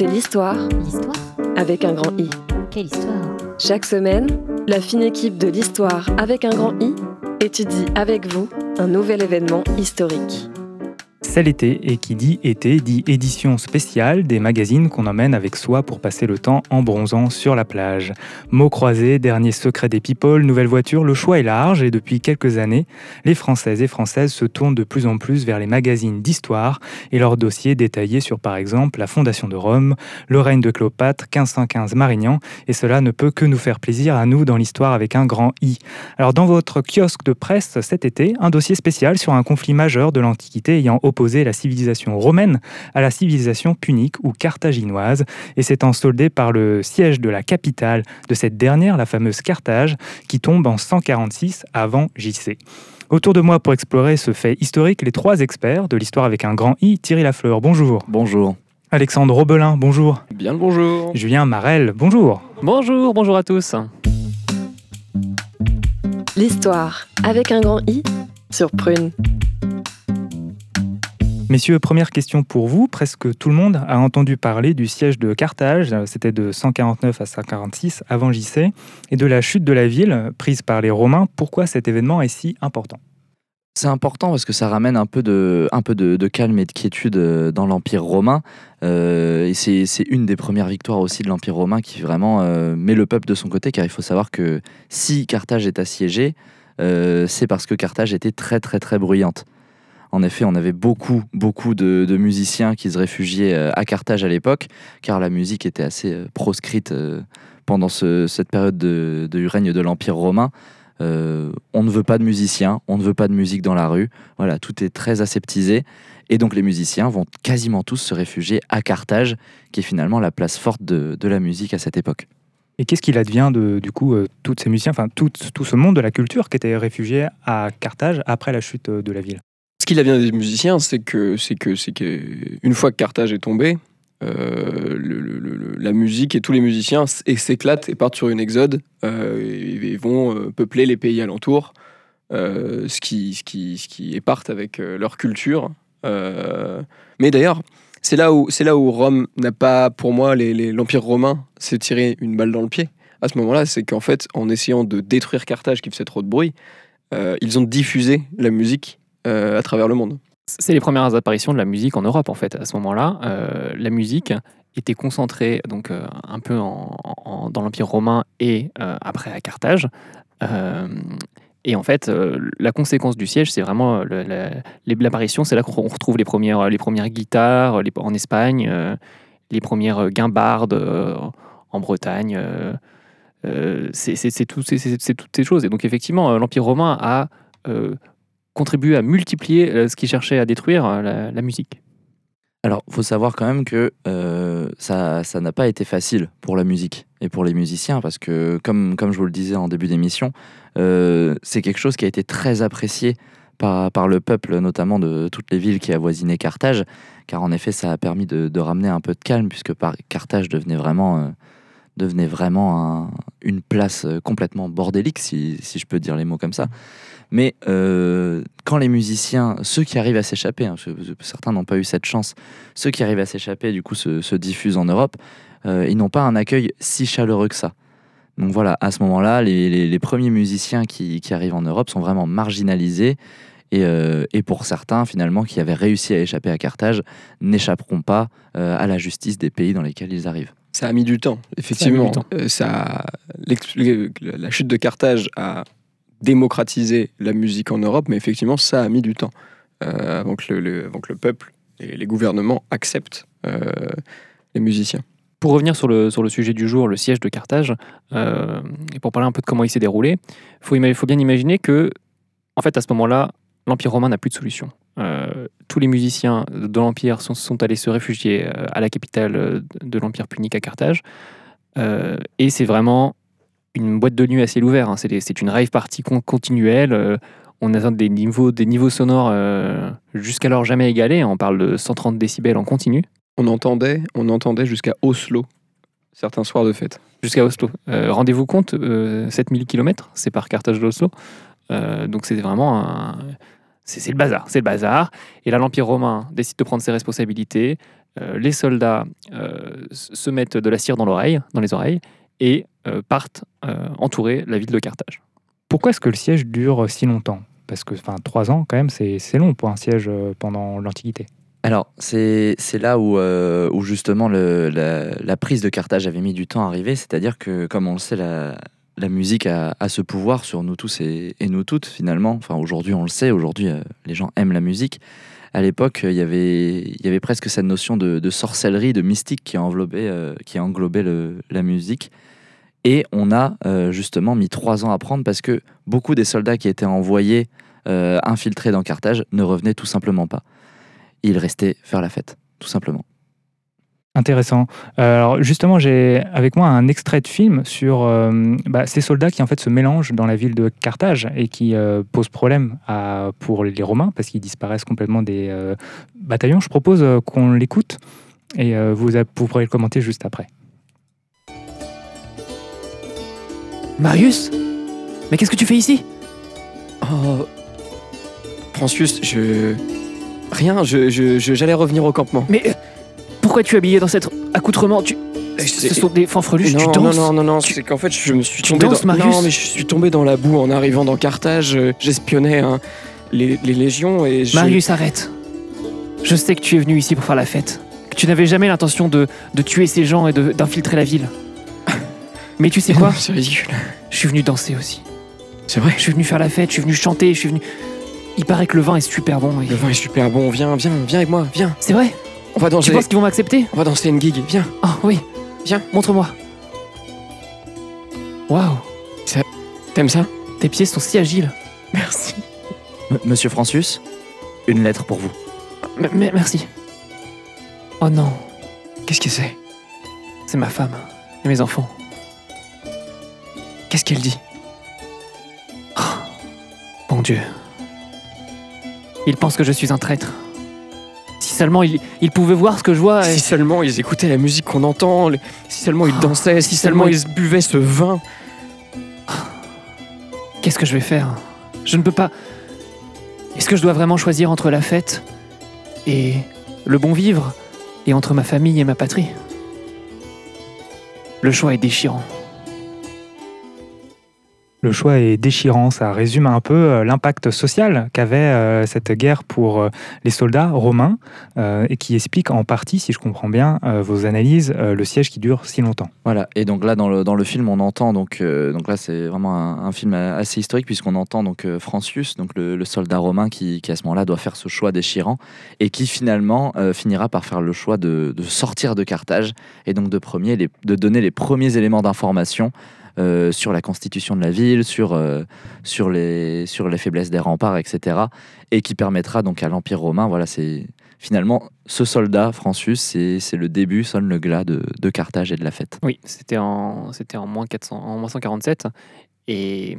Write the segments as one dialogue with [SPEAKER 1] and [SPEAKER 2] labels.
[SPEAKER 1] c'est l'histoire
[SPEAKER 2] L'histoire
[SPEAKER 1] avec un grand I.
[SPEAKER 2] Quelle histoire
[SPEAKER 1] Chaque semaine, la fine équipe de l'histoire avec un grand I étudie avec vous un nouvel événement historique.
[SPEAKER 3] C'est l'été et qui dit été dit édition spéciale des magazines qu'on emmène avec soi pour passer le temps en bronzant sur la plage. Mots croisés, dernier secret des people, nouvelle voiture, le choix est large et depuis quelques années, les Françaises et Françaises se tournent de plus en plus vers les magazines d'histoire et leurs dossiers détaillés sur par exemple la fondation de Rome, le règne de Cléopâtre, 1515 Marignan et cela ne peut que nous faire plaisir à nous dans l'histoire avec un grand I. Alors dans votre kiosque de presse cet été, un dossier spécial sur un conflit majeur de l'Antiquité ayant opposé la civilisation romaine à la civilisation punique ou carthaginoise, et s'étant soldé par le siège de la capitale de cette dernière, la fameuse Carthage, qui tombe en 146 avant JC. Autour de moi pour explorer ce fait historique, les trois experts de l'histoire avec un grand I, Thierry Lafleur, bonjour.
[SPEAKER 4] Bonjour.
[SPEAKER 3] Alexandre Robelin, bonjour.
[SPEAKER 5] Bien le bonjour.
[SPEAKER 3] Julien Marel, bonjour.
[SPEAKER 6] Bonjour, bonjour à tous.
[SPEAKER 1] L'histoire avec un grand I sur Prune.
[SPEAKER 3] Messieurs, première question pour vous. Presque tout le monde a entendu parler du siège de Carthage, c'était de 149 à 146 avant JC, et de la chute de la ville prise par les Romains. Pourquoi cet événement est si important?
[SPEAKER 4] C'est important parce que ça ramène un peu de, calme et de quiétude euh, dans l'Empire romain. Euh, et c'est une des premières victoires aussi de l'Empire romain qui vraiment euh, met le peuple de son côté, car il faut savoir que si Carthage est assiégée, euh, c'est parce que Carthage était très très très bruyante. En effet, on avait beaucoup, beaucoup de, musiciens qui se réfugiaient euh, à Carthage à l'époque, car la musique était assez euh, proscrite euh, pendant ce- cette période de, du règne de l'Empire romain. On ne veut pas de musiciens, on ne veut pas de musique dans la rue. Voilà, tout est très aseptisé. Et donc les musiciens vont quasiment tous se réfugier à Carthage, qui est finalement la place forte de, la musique à cette époque.
[SPEAKER 3] Et qu'est-ce qu'il advient de, du coup, euh, tous ces musiciens, enfin tout, tout ce monde de la culture qui était réfugié à Carthage après la chute de la ville?
[SPEAKER 5] Qu'il advient des musiciens, c'est que, c'est que, c'est que, une fois que Carthage est tombé, euh, la musique et tous les musiciens s'éclatent et partent sur une exode euh, et, vont euh, peupler les pays alentours, ce qui, ce qui, ce qui et partent avec leur culture. Mais d'ailleurs, c'est là où, c'est là où Rome n'a pas, pour moi, l'empire romain s'est tiré une balle dans le pied. À ce moment-là, c'est qu'en fait, en essayant de détruire Carthage qui faisait trop de bruit, ils ont diffusé la musique euh, à travers le monde.
[SPEAKER 6] C'est les premières apparitions de la musique en Europe en fait. À ce moment-là, euh, la musique était concentrée donc euh, un peu dans l'Empire romain et après à Carthage. Et en fait, la conséquence du siège, c'est vraiment l'apparition. C'est là qu'on retrouve les premières, guitares en Espagne, les premières guimbardes en Bretagne. c'est c'est- c'est tout- c'est- c'est- c'est toutes ces choses. Et donc effectivement, l'Empire romain a contribué à multiplier euh, ce qui cherchait à détruire, euh, la, musique.
[SPEAKER 4] Alors, faut savoir quand même que euh, ça ça n'a pas été facile pour la musique et pour les musiciens, parce que, comme, comme je vous le disais en début d'émission, c'est quelque chose qui a été très apprécié par, par le peuple, notamment de toutes les villes qui avoisinaient Carthage, car en effet, ça a permis de, ramener un peu de calme, puisque Carthage devenait vraiment, euh, devenait vraiment un- une place euh, complètement bordélique, si, si je peux dire les mots comme ça. Mais euh, quand les musiciens, ceux qui arrivent à s'échapper, hein, certains n'ont pas eu cette chance, ceux qui arrivent à s'échapper, du coup, se, se diffusent en Europe, euh, ils n'ont pas un accueil si chaleureux que ça. Donc voilà, à ce moment-là, les, les- premiers musiciens qui, qui arrivent en Europe sont vraiment marginalisés. Et, et pour certains, finalement, qui avaient réussi à échapper à Carthage, n'échapperont pas à la justice des pays dans lesquels ils arrivent.
[SPEAKER 5] Ça a mis du temps, effectivement.
[SPEAKER 6] du temps.
[SPEAKER 5] Euh, ça, le- la chute de Carthage a démocratisé la musique en Europe, mais effectivement, ça a mis du temps euh, avant, que le, le- avant que le peuple et les gouvernements acceptent euh, les musiciens.
[SPEAKER 6] Pour revenir sur le, sur le sujet du jour, le siège de Carthage, euh, et pour parler un peu de comment il s'est déroulé, il faut, faut bien imaginer que, en fait, à ce moment-là, l'Empire romain n'a plus de solution. Euh, tous les musiciens de l'Empire sont, sont allés se réfugier euh, à la capitale euh, de l'Empire punique, à Carthage. Euh, et c'est vraiment une boîte de nuit à ciel ouvert. hein. C'est une rave party con- continuelle. euh, on atteint des niveaux, des niveaux sonores jusqu'alors jamais égalés. On parle de 130 décibels en continu.
[SPEAKER 5] On entendait, on entendait jusqu'à Oslo certains soirs de fête.
[SPEAKER 6] jusqu'à Oslo. Rendez-vous compte, euh, 7000 km, c'est par Carthage d'Oslo. Donc c'est vraiment un... C'est le bazar, c'est le bazar. Et là, l'Empire romain décide de prendre ses responsabilités. euh, les soldats euh, se mettent de la cire dans l'oreille, dans les oreilles, et euh, partent euh, entourer la ville de Carthage.
[SPEAKER 3] Pourquoi est-ce que le siège dure si longtemps? Parce que enfin, trois ans, quand même, c'est c'est long pour un siège pendant l'Antiquité.
[SPEAKER 4] Alors, c'est c'est là où, euh, où justement le- la, la prise de Carthage avait mis du temps à arriver, c'est-à-dire que, comme on le sait, la, la musique a, a ce pouvoir sur nous tous et, nous toutes, finalement. Enfin, aujourd'hui, on le sait, aujourd'hui, euh, les gens aiment la musique. À l'époque, il y avait- il y avait presque cette notion de, sorcellerie, de mystique qui englobait, euh, qui la musique. Et on a euh, justement mis trois ans à prendre parce que beaucoup des soldats qui étaient envoyés euh, infiltrés dans Carthage ne revenaient tout simplement pas. Ils restaient faire la fête, tout simplement.
[SPEAKER 3] Intéressant. Euh, alors justement, j'ai avec moi un extrait de film sur euh, bah, ces soldats qui en fait se mélangent dans la ville de Carthage et qui euh, posent problème à, pour les Romains parce qu'ils disparaissent complètement des euh, bataillons. Je propose qu'on l'écoute et euh, vous, vous pourrez le commenter juste après.
[SPEAKER 6] Marius? Mais qu'est-ce que tu fais ici?
[SPEAKER 5] Oh. Francius, je. Rien, je, je- je- j'allais revenir au campement.
[SPEAKER 6] Mais euh, pourquoi tu es habillé dans cet accoutrement tu... Ce sont des fanfreluches, tu
[SPEAKER 5] non,
[SPEAKER 6] danses
[SPEAKER 5] non, non, non, non,
[SPEAKER 6] Tu-
[SPEAKER 5] c'est qu'en fait, je me suis
[SPEAKER 6] tu
[SPEAKER 5] tombé
[SPEAKER 6] danses,
[SPEAKER 5] dans...
[SPEAKER 6] Marius
[SPEAKER 5] Non, mais je suis tombé dans la boue en arrivant dans Carthage. euh, J'espionnais hein, les, les légions et je...
[SPEAKER 6] Marius, arrête. Je sais que tu es venu ici pour faire la fête. Que tu n'avais jamais l'intention de, de tuer ces gens et d'infiltrer la ville. Mais tu sais quoi
[SPEAKER 5] C'est ridicule.
[SPEAKER 6] Je suis venu danser aussi.
[SPEAKER 5] C'est vrai.
[SPEAKER 6] Je suis venu faire la fête, je suis venu chanter, je suis venu... Il paraît que le vin est super bon. et-
[SPEAKER 5] Le vin est super bon. Viens, viens, viens avec moi. Viens.
[SPEAKER 6] C'est vrai
[SPEAKER 5] On va
[SPEAKER 6] Tu
[SPEAKER 5] danser.
[SPEAKER 6] penses qu'ils vont m'accepter?
[SPEAKER 5] On va danser une gig. Viens.
[SPEAKER 6] Ah oui.
[SPEAKER 5] Viens.
[SPEAKER 6] Montre-moi. Waouh.
[SPEAKER 5] T'aimes ça?
[SPEAKER 6] Tes pieds sont si agiles.
[SPEAKER 5] Merci.
[SPEAKER 4] M- Monsieur Francius, une lettre pour vous.
[SPEAKER 6] M- merci. Oh non,
[SPEAKER 5] Qu'est-ce que c'est?
[SPEAKER 6] C'est ma femme et mes enfants.
[SPEAKER 5] Qu'est-ce qu'elle dit?
[SPEAKER 6] Bon Dieu. Ils pensent que je suis un traître. Si seulement ils, ils pouvaient voir ce que je vois. et-
[SPEAKER 5] Si seulement ils écoutaient la musique qu'on entend, les- si seulement ils
[SPEAKER 6] Oh,
[SPEAKER 5] dansaient, si
[SPEAKER 6] si
[SPEAKER 5] seulement
[SPEAKER 6] seulement
[SPEAKER 5] ils buvaient ce vin.
[SPEAKER 6] Qu'est-ce que je vais faire? Je ne peux pas. Est-ce que je dois vraiment choisir entre la fête et le bon vivre et entre ma famille et ma patrie? Le choix est déchirant.
[SPEAKER 3] Le choix est déchirant, ça résume un peu euh, l'impact social qu'avait euh, cette guerre pour euh, les soldats romains et qui explique en partie, si je comprends bien vos analyses, le siège qui dure si longtemps.
[SPEAKER 4] Voilà, et donc là dans le, dans le film on entend donc, donc là c'est vraiment un, film assez historique puisqu'on entend donc Francius, donc le, le soldat romain qui, qui à ce moment-là doit faire ce choix déchirant et qui finalement finira par faire le choix de, de sortir de Carthage et donc de, premier, de donner les premiers éléments d'information euh, sur la constitution de la ville, sur, euh, sur, les, sur les faiblesses des remparts, etc. Et qui permettra donc à l'Empire romain, voilà, c'est finalement ce soldat, Francius, c'est le début, sonne le glas de, de Carthage et de la fête.
[SPEAKER 6] Oui, c'était en, en, moins 400, en moins 147. Et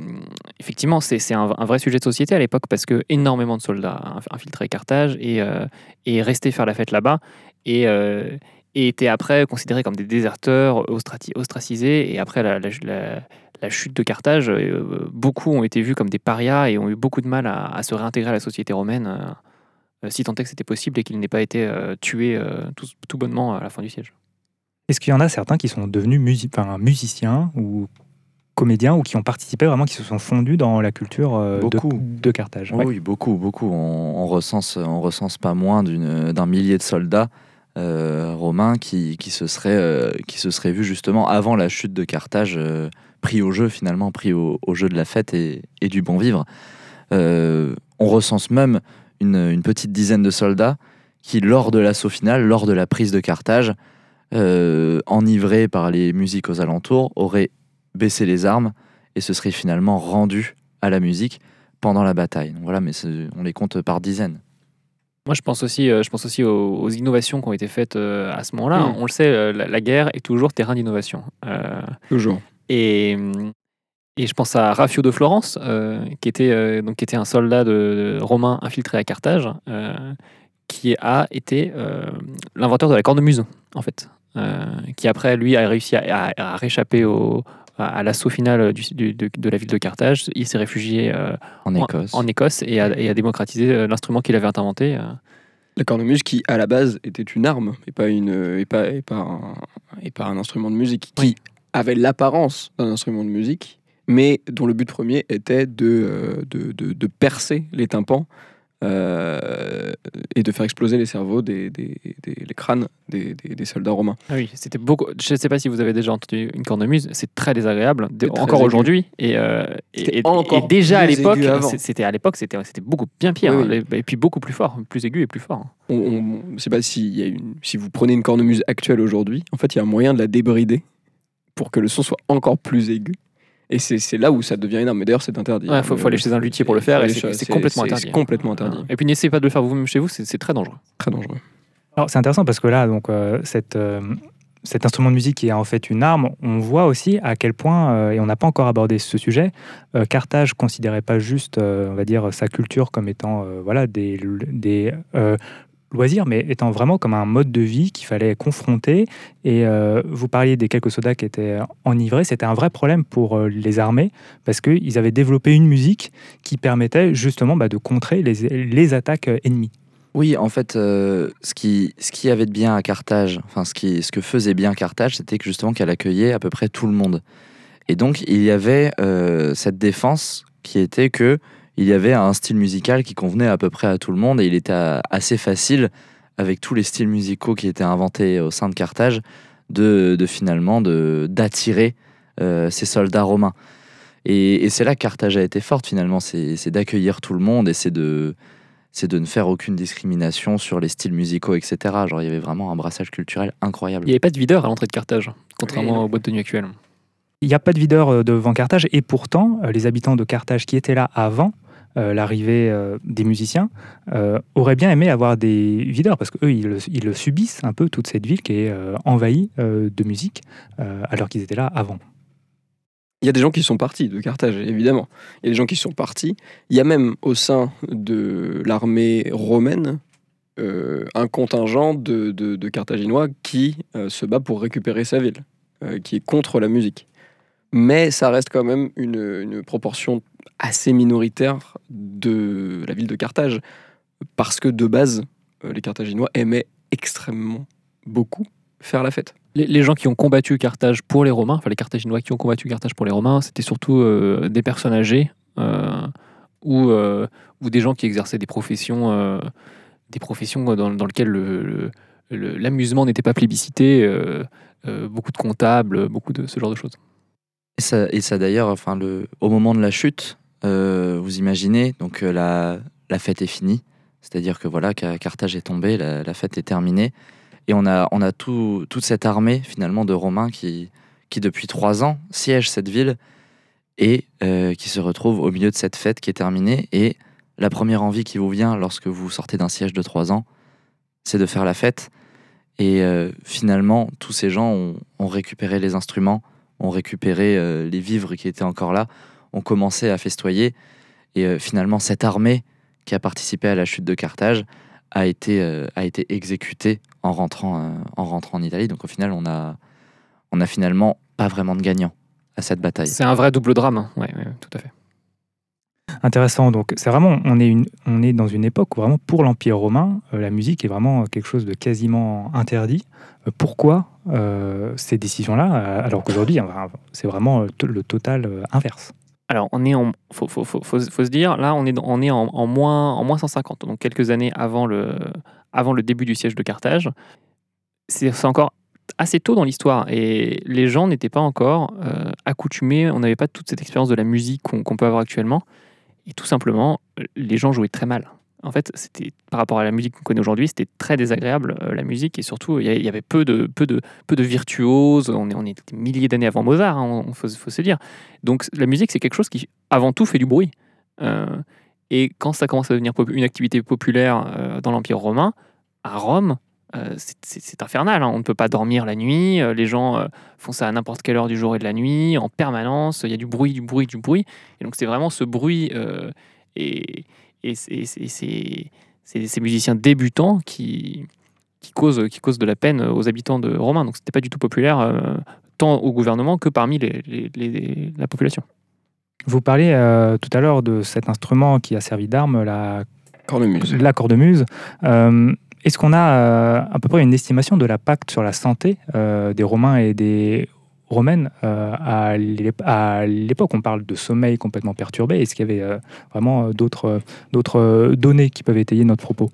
[SPEAKER 6] effectivement, c'est un, un vrai sujet de société à l'époque parce que énormément de soldats inf- infiltraient Carthage et, euh, et restaient faire la fête là-bas et, euh, et étaient après considérés comme des déserteurs, ostracisés. Et après la, la- la- la chute de Carthage, euh, beaucoup ont été vus comme des parias et ont eu beaucoup de mal à, à se réintégrer à la société romaine, euh, si tant est que c'était possible et qu'ils n'aient pas été euh, tués euh, tout, tout bonnement à la fin du siège.
[SPEAKER 3] Est-ce qu'il y en a certains qui sont devenus musi- enfin, musiciens ou comédiens ou qui ont participé vraiment, qui se sont fondus dans la culture euh, de,
[SPEAKER 4] Beaucoup.
[SPEAKER 3] de Carthage?
[SPEAKER 4] Oui,
[SPEAKER 3] Ouais.
[SPEAKER 4] Oui, beaucoup, beaucoup. On, on recense, on recense pas moins d'un millier de soldats euh, romains qui, qui, se seraient, euh, qui se seraient vus justement avant la chute de Carthage, euh, pris au jeu finalement, pris au, jeu de la fête et, du bon vivre. On recense même une, petite dizaine de soldats qui, lors de l'assaut final, lors de la prise de Carthage, enivrés par les musiques aux alentours, auraient baissé les armes et se seraient finalement rendus à la musique pendant la bataille. Donc voilà, mais on les compte par dizaines.
[SPEAKER 6] Moi, je pense aussi, euh, je pense aussi aux, aux innovations qui ont été faites euh, à ce moment-là.
[SPEAKER 5] Mm.
[SPEAKER 6] On le sait, euh, la, la guerre est toujours terrain d'innovation. Euh,
[SPEAKER 5] Toujours.
[SPEAKER 6] et, et je pense à Raffio de Florence, euh, qui, était, euh, donc, qui était un soldat de, de romain infiltré à Carthage, qui a été l'inventeur de la cornemuse, en fait. Qui après, lui, a réussi à, à- à réchapper au, à, à l'assaut final du- du- de, de la ville de Carthage. Il s'est réfugié euh,
[SPEAKER 4] En Écosse.
[SPEAKER 6] en, Écosse et a, et a démocratisé euh, l'instrument qu'il avait inventé. euh.
[SPEAKER 5] La cornemuse qui, à la base, était une arme et pas, une, et pas, et pas, un, et pas un instrument de musique, qui
[SPEAKER 6] Oui.
[SPEAKER 5] avait l'apparence d'un instrument de musique, mais dont le but premier était de, euh, de, de- de percer les tympans euh, et de faire exploser les cerveaux, des, des- des- les crânes des, des- des soldats romains.
[SPEAKER 6] Ah oui, c'était beaucoup. Je ne sais pas si vous avez déjà entendu une cornemuse, c'est très désagréable, de-
[SPEAKER 5] C'est très
[SPEAKER 6] encore aujourd'hui. Et, euh, et, déjà à l'époque, c'était à l'époque, c'était beaucoup bien pire,
[SPEAKER 5] Oui,
[SPEAKER 6] hein, et puis beaucoup plus fort, plus aigu et plus fort.
[SPEAKER 5] On, on- je sais pas si, il y a une, si vous prenez une cornemuse actuelle aujourd'hui, en fait, il y a un moyen de la débrider pour que le son soit encore plus aigu. Et c'est c'est là où ça devient énorme. Mais d'ailleurs, c'est interdit.
[SPEAKER 6] Il faut, faut aller chez un luthier pour le faire, et c'est complètement interdit.
[SPEAKER 5] C'est complètement interdit.
[SPEAKER 6] Et puis n'essayez pas de le faire vous-même chez vous, c'est très dangereux.
[SPEAKER 5] Très dangereux.
[SPEAKER 3] Alors c'est intéressant parce que là, donc, euh, cette, euh, cet instrument de musique qui est en fait une arme, on voit aussi à quel point, euh, et on n'a pas encore abordé ce sujet, euh, Carthage considérait pas juste, euh, on va dire, sa culture comme étant euh, voilà, des, des loisirs, mais étant vraiment comme un mode de vie qu'il fallait confronter. Et euh, vous parliez des quelques soldats qui étaient enivrés, c'était un vrai problème pour euh, les armées parce qu'ils avaient développé une musique qui permettait justement bah, de contrer les, les attaques euh, ennemies.
[SPEAKER 4] Oui, en fait, ce, qui, ce qui avait de bien à Carthage, enfin ce, qui, ce que faisait bien Carthage, c'était que justement qu'elle accueillait à peu près tout le monde. Et donc il y avait cette défense qui était que il y avait un style musical qui convenait à peu près à tout le monde et il était assez facile avec tous les styles musicaux qui étaient inventés au sein de Carthage de, de finalement de d'attirer euh, ces soldats romains. Et, et c'est là que Carthage a été forte finalement, c'est d'accueillir tout le monde et c'est de c'est de ne faire aucune discrimination sur les styles musicaux, etc. Genre, il y avait vraiment un brassage culturel incroyable.
[SPEAKER 6] Il n'y avait pas de videur à l'entrée de Carthage, contrairement
[SPEAKER 5] Oui,
[SPEAKER 6] aux boîtes de nuit actuelles.
[SPEAKER 3] Il n'y a pas de videur euh, devant Carthage et pourtant euh, les habitants de Carthage qui étaient là avant euh, l'arrivée des musiciens auraient bien aimé avoir des videurs parce qu'eux ils, ils le subissent un peu toute cette ville qui est envahie de musique alors qu'ils étaient là avant.
[SPEAKER 5] Il y a des gens qui sont partis de Carthage, évidemment. Il y a des gens qui sont partis. Il y a même au sein de l'armée romaine un contingent de, de- Carthaginois qui se bat pour récupérer sa ville, qui est contre la musique. Mais ça reste quand même une, proportion assez minoritaire de la ville de Carthage, parce que de base, euh, les Carthaginois aimaient extrêmement beaucoup faire la fête.
[SPEAKER 6] Les, gens qui ont combattu Carthage pour les Romains, enfin les Carthaginois qui ont combattu Carthage pour les Romains, c'était surtout euh, des personnes âgées euh, ou, des gens qui exerçaient des professions, des professions dans, lesquelles le- le- le- l'amusement n'était pas plébiscité, beaucoup de comptables, beaucoup de ce genre de choses.
[SPEAKER 4] Et ça, d'ailleurs, enfin, le, au moment de la chute, euh, vous imaginez, donc euh, la, la fête est finie, c'est-à-dire que voilà, Ca- Carthage est tombée, la, fête est terminée, et on a, on a tout, toute cette armée finalement de Romains qui, qui depuis trois ans siège cette ville et euh, qui se retrouve au milieu de cette fête qui est terminée. Et la première envie qui vous vient lorsque vous sortez d'un siège de trois ans, c'est de faire la fête. Et finalement, tous ces gens ont récupéré les instruments, ont récupéré euh, les vivres qui étaient encore là, ont commencé à festoyer. Et euh, finalement, cette armée qui a participé à la chute de Carthage a été, euh, a été exécutée en rentrant, euh, en rentrant en Italie. Donc au final, on a, on a finalement pas vraiment de gagnant à cette bataille.
[SPEAKER 6] C'est un vrai double drame, hein. ouais, ouais, tout à fait.
[SPEAKER 3] Intéressant, donc c'est vraiment, on est, une, on est dans une époque où vraiment pour l'Empire romain, euh, la musique est vraiment quelque chose de quasiment interdit. Euh, pourquoi euh, ces décisions-là, alors qu'aujourd'hui, c'est vraiment le total inverse?
[SPEAKER 6] Alors, on est faut, faut, faut, faut, se dire, là, on est, on est en, moins, en moins 150, donc quelques années avant le, avant le début du siège de Carthage. C'est encore assez tôt dans l'histoire et les gens n'étaient pas encore accoutumés, on n'avait pas toute cette expérience de la musique qu'on peut avoir actuellement. Et tout simplement, les gens jouaient très mal. En fait, c'était par rapport à la musique qu'on connaît aujourd'hui, c'était très désagréable euh, la musique et surtout il y avait peu de peu de peu de virtuoses. On est on des milliers d'années avant Mozart, hein, on faut, se dire. Donc la musique, c'est quelque chose qui, avant tout, fait du bruit. Euh, et quand ça commence à devenir une activité populaire euh, dans l'Empire romain, à Rome, euh, c'est- infernal. hein. On ne peut pas dormir la nuit. euh, les gens euh, font ça à n'importe quelle heure du jour et de la nuit, en permanence. Il y a du bruit, du bruit, du bruit. Et donc c'est vraiment ce bruit euh, et, et ces musiciens débutants qui, qui, causent, qui causent de la peine aux habitants de Romains. Donc c'était pas du tout populaire. euh, tant au gouvernement que parmi les- les- les- la population.
[SPEAKER 3] Vous parliez euh, tout à l'heure de cet instrument qui a servi d'arme, la
[SPEAKER 5] Cornemuse.
[SPEAKER 3] la cornemuse. Est-ce qu'on a euh, à peu près une estimation de l'impact sur la santé euh, des Romains et des Romaines euh, à l'ép- à l'époque On parle de sommeil complètement perturbé. Est-ce qu'il y avait vraiment d'autres données qui peuvent étayer notre propos?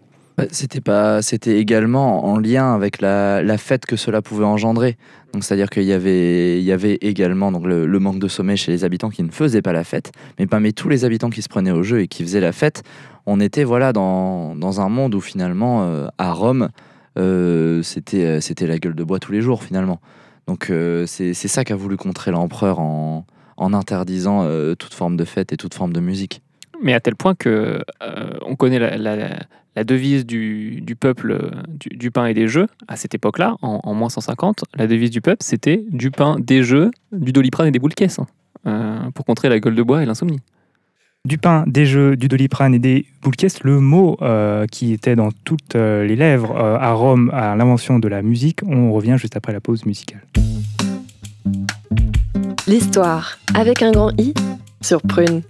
[SPEAKER 4] C'était pas, c'était également en lien avec la, la fête que cela pouvait engendrer. Donc c'est-à-dire qu'il y avait, il y avait également donc le, manque de sommeil chez les habitants qui ne faisaient pas la fête, mais parmi tous les habitants qui se prenaient au jeu et qui faisaient la fête, on était voilà dans, dans un monde où finalement euh, à Rome euh, c'était euh, c'était la gueule de bois tous les jours finalement. Donc euh, c'est ça qu'a voulu contrer l'empereur en, en interdisant toute forme de fête et toute forme de musique.
[SPEAKER 6] Mais à tel point que on connaît la- la devise du, du peuple euh, du, du pain et des jeux à cette époque-là, en, en moins 150. La devise du peuple, c'était du pain, des jeux, du doliprane et des boules caisses, hein, euh, pour contrer la gueule de bois et l'insomnie.
[SPEAKER 3] Du pain, des jeux, du doliprane et des boules caisses, le mot euh, qui était dans toutes euh, les lèvres euh, à Rome à l'invention de la musique, on revient juste après la pause musicale.
[SPEAKER 1] L'histoire avec un grand I sur Prune.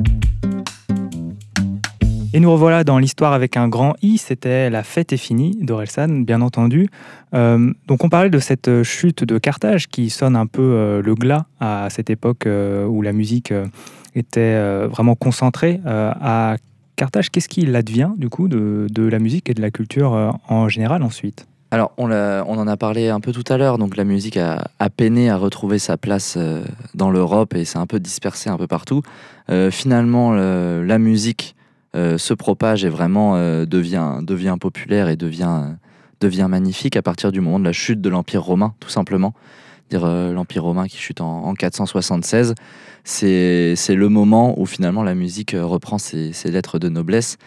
[SPEAKER 3] Et nous revoilà dans l'histoire avec un grand I, c'était La fête est finie d'Orelsan, bien entendu. Euh, donc on parlait de cette chute de Carthage qui sonne un peu euh, le glas à cette époque euh, où la musique était vraiment concentrée à Carthage. Qu'est-ce qu'il advient du coup de, de la musique et de la culture en général ensuite?
[SPEAKER 4] Alors, on, on en a parlé un peu tout à l'heure, donc la musique a, a peiné à retrouver sa place dans l'Europe et s'est un peu dispersée un peu partout. Euh, finalement, le- la musique se propage et vraiment euh, devient, devient populaire et devient, euh, devient magnifique à partir du moment de la chute de l'Empire romain, tout simplement. Dire euh, l'Empire romain qui chute en, en 476, c'est le moment où finalement la musique euh, reprend ses, lettres de noblesse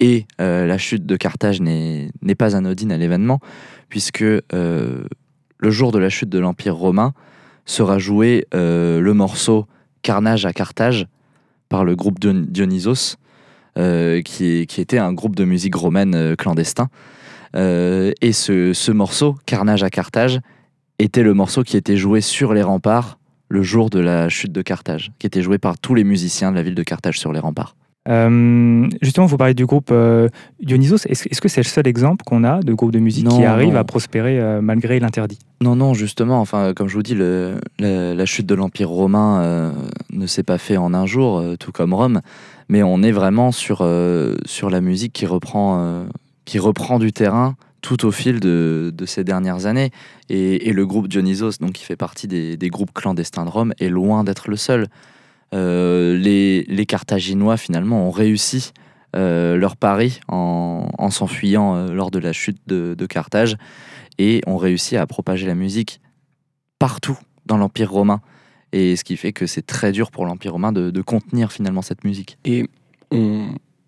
[SPEAKER 4] et euh, la chute de Carthage n'est pas anodine à l'événement, puisque euh, le jour de la chute de l'Empire romain sera joué euh, le morceau Carnage à Carthage par le groupe Dion- Dionysos, euh, qui, est- qui était un groupe de musique romaine euh, clandestin. Euh, et ce morceau, Carnage à Carthage, était le morceau qui était joué sur les remparts le jour de la chute de Carthage, qui était joué par tous les musiciens de la ville de Carthage sur les remparts.
[SPEAKER 3] Euh, Justement, vous parlez du groupe euh, Dionysos. Est-ce que c'est le seul exemple qu'on a de groupe de musique qui arrive
[SPEAKER 4] non.
[SPEAKER 3] à prospérer euh, malgré l'interdit?
[SPEAKER 4] Non, non, justement, enfin, comme je vous dis, le- la, la chute de l'Empire romain ne s'est pas fait en un jour, tout comme Rome, mais on est vraiment sur, sur la musique qui reprend, qui reprend du terrain tout au fil de, de ces dernières années. Et, et le groupe Dionysos, donc qui fait partie des, des groupes clandestins de Rome, est loin d'être le seul. Euh, les, Carthaginois, finalement, ont réussi euh, leur pari en, en s'enfuyant euh, lors de la chute de, Carthage et ont réussi à propager la musique partout dans l'Empire romain. Et ce qui fait que c'est très dur pour l'Empire romain de, contenir finalement cette musique.
[SPEAKER 5] Et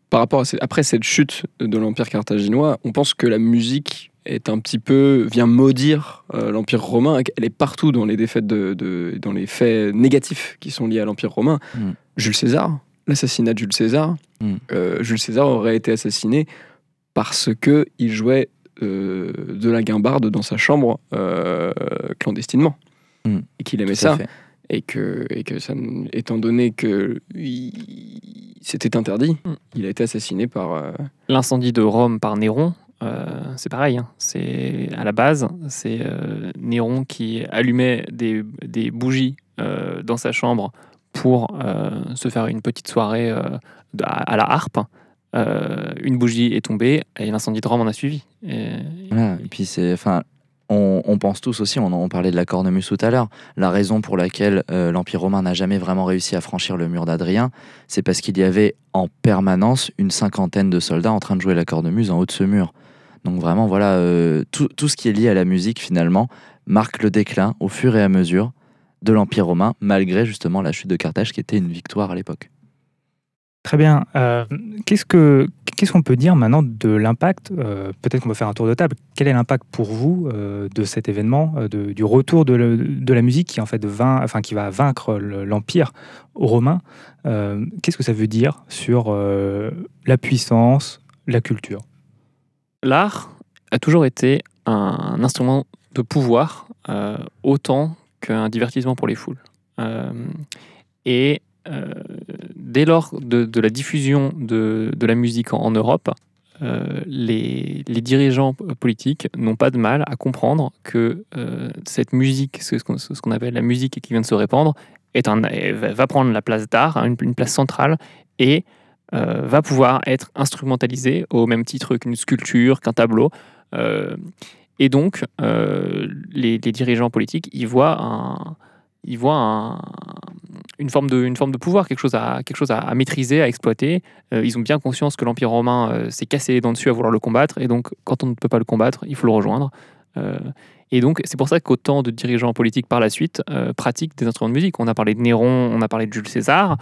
[SPEAKER 5] par rapport à après cette chute de l'Empire carthaginois, on pense que la musique est un petit peu vient maudire euh, l'Empire romain. Elle est partout dans les défaites de, de- dans les faits négatifs qui sont liés à l'Empire romain.
[SPEAKER 4] Mm.
[SPEAKER 5] Jules César, l'assassinat de Jules César.
[SPEAKER 4] Mm.
[SPEAKER 5] Euh, Jules César aurait été assassiné parce que il jouait euh, de la guimbarde dans sa chambre clandestinement
[SPEAKER 4] Mm.
[SPEAKER 5] et qu'il aimait ça
[SPEAKER 4] fait.
[SPEAKER 5] et que, et que ça, étant donné que c'était interdit, il a été assassiné par.
[SPEAKER 6] L'incendie de Rome par Néron, euh, c'est pareil. hein. C'est à la base, c'est euh, Néron qui allumait des, bougies euh, dans sa chambre pour se faire une petite soirée à, la harpe. Une bougie est tombée et l'incendie de Rome en a suivi. Et-
[SPEAKER 4] puis c'est, enfin, on, pense tous aussi, on, parlait de la cornemuse tout à l'heure, la raison pour laquelle l'Empire romain n'a jamais vraiment réussi à franchir le mur d'Adrien, c'est parce qu'il y avait en permanence une cinquantaine de soldats en train de jouer la cornemuse en haut de ce mur. Donc vraiment, voilà, euh, tout, ce qui est lié à la musique finalement marque le déclin au fur et à mesure de l'Empire romain, malgré justement la chute de Carthage qui était une victoire à l'époque.
[SPEAKER 3] Très bien. Euh, Qu'est-ce que qu'est-ce qu'on peut dire maintenant de l'impact euh, Peut-être qu'on va faire un tour de table. Quel est l'impact pour vous de cet événement, du retour de, la musique qui en fait vain- qui va vaincre le- l'empire romain Qu'est-ce que ça veut dire sur la puissance, la culture?
[SPEAKER 6] L'art a toujours été un instrument de pouvoir euh, autant qu'un divertissement pour les foules. Euh, et euh, dès lors de, la diffusion de, la musique en, Europe, les, dirigeants politiques n'ont pas de mal à comprendre que cette musique, ce, qu'on appelle la musique qui vient de se répandre, va prendre la place d'art, hein, une, place centrale, et euh, va pouvoir être instrumentalisée au même titre qu'une sculpture, qu'un tableau. et donc, les, les, dirigeants politiques y voient un ils voient une, forme de, pouvoir, quelque chose à, maîtriser, à exploiter. Euh, ils ont bien conscience que l'Empire romain euh, s'est cassé les dents dessus à vouloir le combattre, et donc quand on ne peut pas le combattre, il faut le rejoindre. Euh, et donc c'est pour ça qu'autant de dirigeants politiques par la suite pratiquent des instruments de musique. On a parlé de Néron, on a parlé de Jules César,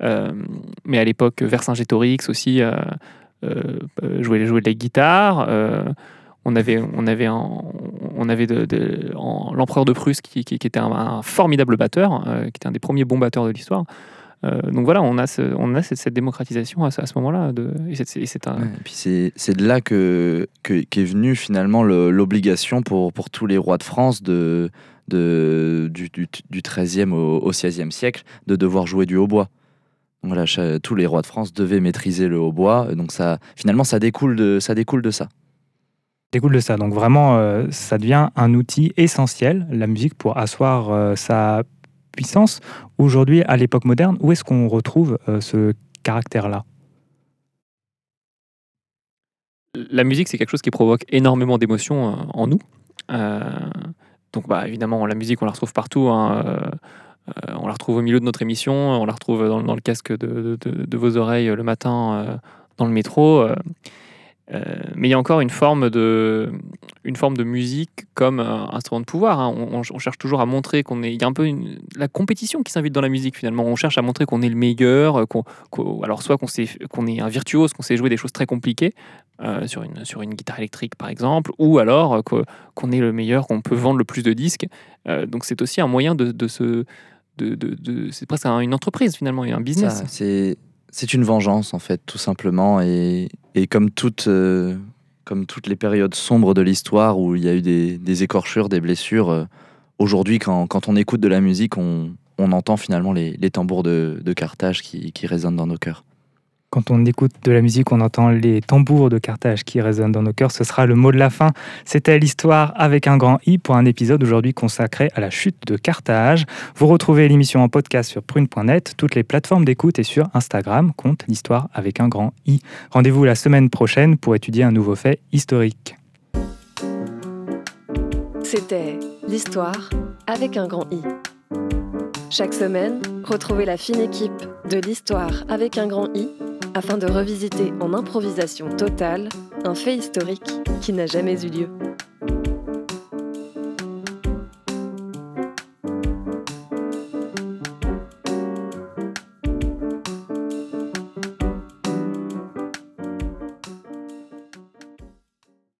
[SPEAKER 6] mais à l'époque Vercingétorix aussi jouait, jouait de la guitare on avait, on avait, on avait l'empereur de Prusse qui, était un, formidable batteur, euh, qui était un des premiers bons batteurs de l'histoire. Euh, donc voilà, on a, on a cette, démocratisation à, ce moment-là. Et,
[SPEAKER 4] puis c'est de là que, qu'est venue finalement l'obligation pour, pour tous les rois de France de, de, du, du, 13e au, au 16e siècle de devoir jouer du hautbois. Voilà, tous les rois de France devaient maîtriser le hautbois. Donc ça, finalement, ça découle de ça. Découle de ça
[SPEAKER 3] découle de ça. Donc vraiment, euh, ça devient un outil essentiel, la musique, pour asseoir euh, sa puissance. Aujourd'hui, à l'époque moderne, où est-ce qu'on retrouve euh, ce caractère-là?
[SPEAKER 6] La musique, c'est quelque chose qui provoque énormément d'émotions en nous. donc bah, évidemment, la musique, on la retrouve partout. Hein, on la retrouve au milieu de notre émission, on la retrouve dans, le casque de, vos oreilles le matin dans le métro. Euh, mais il y a encore une forme de, une forme de musique comme instrument de pouvoir. Hein. On, cherche toujours à montrer qu'on est. Il y a un peu la compétition qui s'invite dans la musique finalement. On cherche à montrer qu'on est le meilleur, qu'on, alors soit qu'on, est un virtuose, qu'on sait jouer des choses très compliquées euh, sur, une, sur une guitare électrique par exemple, ou alors qu'on est le meilleur, qu'on peut vendre le plus de disques. Euh, donc c'est aussi un moyen de, de se. De, de, c'est presque une entreprise finalement, un business.
[SPEAKER 4] c'est une vengeance, en fait, tout simplement. Et, comme, euh, comme toutes les périodes sombres de l'histoire où il y a eu des, écorchures, des blessures, euh, aujourd'hui, quand, on écoute de la musique, on, entend finalement les, tambours de, Carthage qui résonnent dans nos cœurs.
[SPEAKER 3] Quand on écoute de la musique, on entend les tambours de Carthage qui résonnent dans nos cœurs. Ce sera le mot de la fin. C'était l'histoire avec un grand i pour un épisode aujourd'hui consacré à la chute de Carthage. Vous retrouvez l'émission en podcast sur prune.net, toutes les plateformes d'écoute et sur Instagram, compte l'histoire avec un grand i. Rendez-vous la semaine prochaine pour étudier un nouveau fait historique.
[SPEAKER 1] C'était l'histoire avec un grand i. Chaque semaine, retrouvez la fine équipe de l'histoire avec un grand i afin de revisiter en improvisation totale un fait historique qui n'a jamais eu lieu.